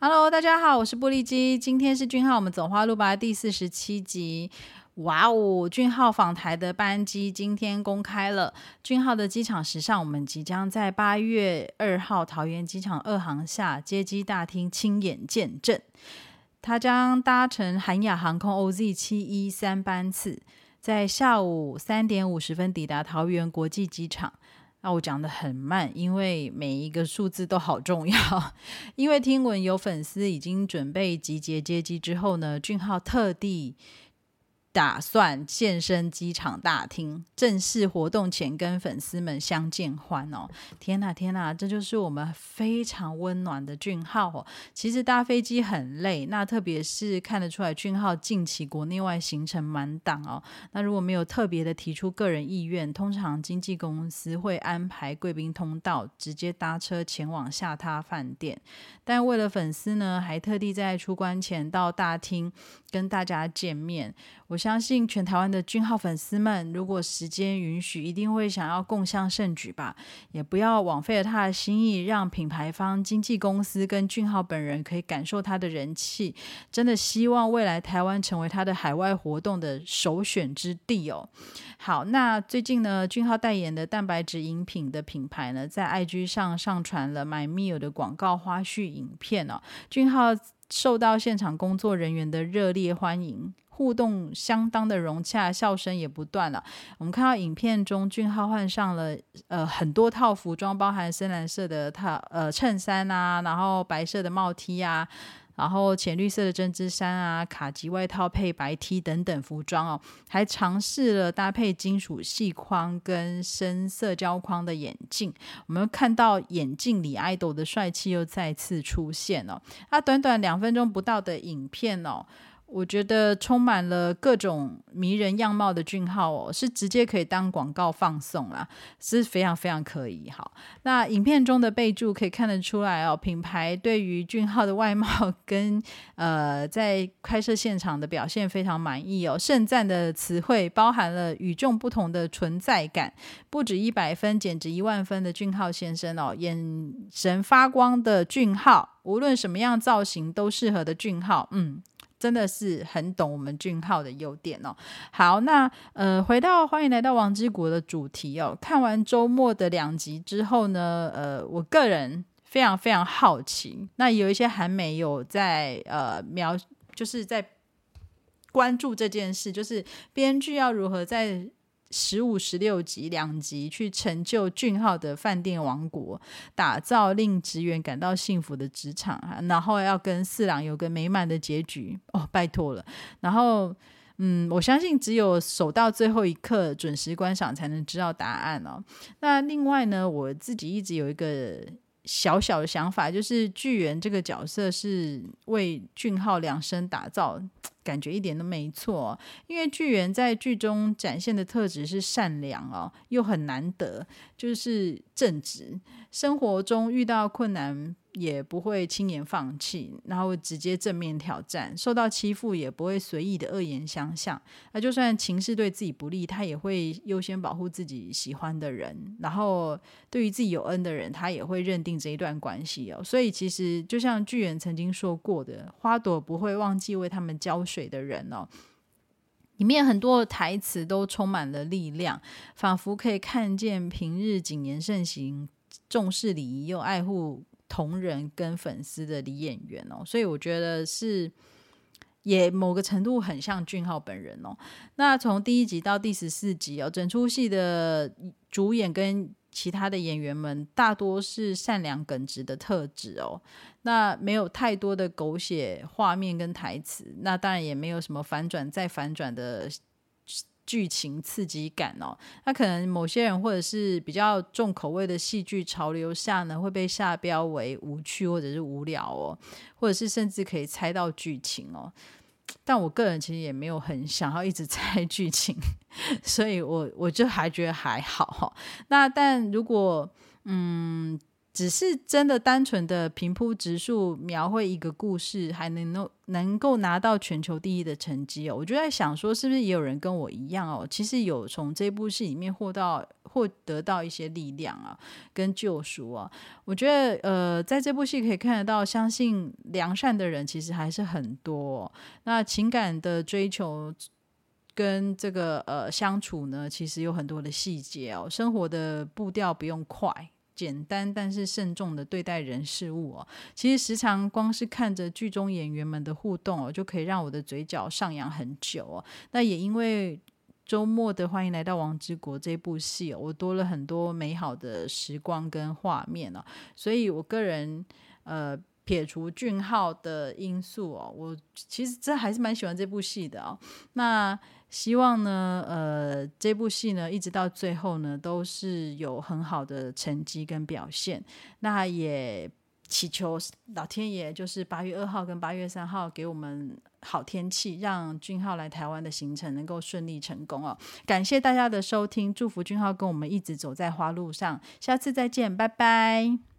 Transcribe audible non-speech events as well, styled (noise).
Hello，大家好，我是玻璃基。今天是俊浩，我们走花路吧第四十七集。哇哦，俊浩访台的班机今天公开了。俊浩的机场时尚，我们即将在八月二号桃园机场二航下接机大厅亲眼见证。他将搭乘韩亚航空 OZ 七一三班次，在下午三点五十分抵达桃园国际机场。那我讲的很慢，因为每一个数字都好重要。(laughs) 因为听闻有粉丝已经准备集结接机之后呢，俊浩特地。打算现身机场大厅，正式活动前跟粉丝们相见欢哦！天哪，天哪，这就是我们非常温暖的俊浩哦。其实搭飞机很累，那特别是看得出来俊浩近期国内外行程满档哦。那如果没有特别的提出个人意愿，通常经纪公司会安排贵宾通道，直接搭车前往下榻饭店。但为了粉丝呢，还特地在出关前到大厅跟大家见面。我相信全台湾的俊浩粉丝们，如果时间允许，一定会想要共襄盛举吧。也不要枉费了他的心意，让品牌方、经纪公司跟俊浩本人可以感受他的人气。真的希望未来台湾成为他的海外活动的首选之地哦。好，那最近呢，俊浩代言的蛋白质饮品的品牌呢，在 IG 上上传了 My Meal 的广告花絮影片哦。俊浩受到现场工作人员的热烈欢迎。互动相当的融洽，笑声也不断了。我们看到影片中，俊浩换上了呃很多套服装，包含深蓝色的套呃衬衫啊，然后白色的帽 T 啊，然后浅绿色的针织衫啊，卡其外套配白 T 等等服装哦，还尝试了搭配金属细框跟深色胶框的眼镜。我们看到眼镜里爱豆的帅气又再次出现了。那短短两分钟不到的影片哦。我觉得充满了各种迷人样貌的俊浩哦，是直接可以当广告放送啦，是非常非常可以。好，那影片中的备注可以看得出来哦，品牌对于俊浩的外貌 (laughs) 跟呃在拍摄现场的表现非常满意哦。盛赞的词汇包含了与众不同的存在感，不止一百分，简直一万分的俊浩先生哦，眼神发光的俊浩，无论什么样造型都适合的俊浩，嗯。真的是很懂我们俊浩的优点哦。好，那呃，回到欢迎来到王之国的主题哦。看完周末的两集之后呢，呃，我个人非常非常好奇。那有一些韩美有在呃描，就是在关注这件事，就是编剧要如何在。十五、十六集两集，去成就俊浩的饭店王国，打造令职员感到幸福的职场然后要跟四郎有个美满的结局哦，拜托了。然后，嗯，我相信只有守到最后一刻，准时观赏，才能知道答案哦。那另外呢，我自己一直有一个小小的想法，就是巨源这个角色是为俊浩量身打造。感觉一点都没错，因为巨源在剧中展现的特质是善良哦，又很难得，就是正直。生活中遇到困难也不会轻言放弃，然后直接正面挑战；受到欺负也不会随意的恶言相向。那就算情势对自己不利，他也会优先保护自己喜欢的人。然后对于自己有恩的人，他也会认定这一段关系哦。所以其实就像巨人曾经说过的，花朵不会忘记为他们浇水。的人哦，里面很多台词都充满了力量，仿佛可以看见平日谨言慎行、重视礼仪又爱护同仁跟粉丝的李演员哦，所以我觉得是也某个程度很像俊浩本人哦。那从第一集到第十四集哦，整出戏的主演跟其他的演员们大多是善良耿直的特质哦，那没有太多的狗血画面跟台词，那当然也没有什么反转再反转的剧情刺激感哦。那可能某些人或者是比较重口味的戏剧潮流下呢，会被下标为无趣或者是无聊哦，或者是甚至可以猜到剧情哦。但我个人其实也没有很想要一直 (laughs) 猜剧情，(laughs) 所以我我就还觉得还好。那但如果嗯只是真的单纯的平铺直述描绘一个故事，还能够能够拿到全球第一的成绩哦，我就在想说，是不是也有人跟我一样哦？其实有从这部戏里面获到获得到一些力量啊，跟救赎啊。我觉得呃，在这部戏可以看得到，相信良善的人其实还是很多。那情感的追求跟这个呃相处呢，其实有很多的细节哦，生活的步调不用快。简单但是慎重的对待人事物哦，其实时常光是看着剧中演员们的互动哦，就可以让我的嘴角上扬很久哦。那也因为周末的欢迎来到王之国这部戏，我多了很多美好的时光跟画面哦，所以我个人呃。撇除俊浩的因素哦，我其实真还是蛮喜欢这部戏的哦。那希望呢，呃，这部戏呢，一直到最后呢，都是有很好的成绩跟表现。那也祈求老天爷，就是八月二号跟八月三号给我们好天气，让俊浩来台湾的行程能够顺利成功哦。感谢大家的收听，祝福俊浩跟我们一直走在花路上。下次再见，拜拜。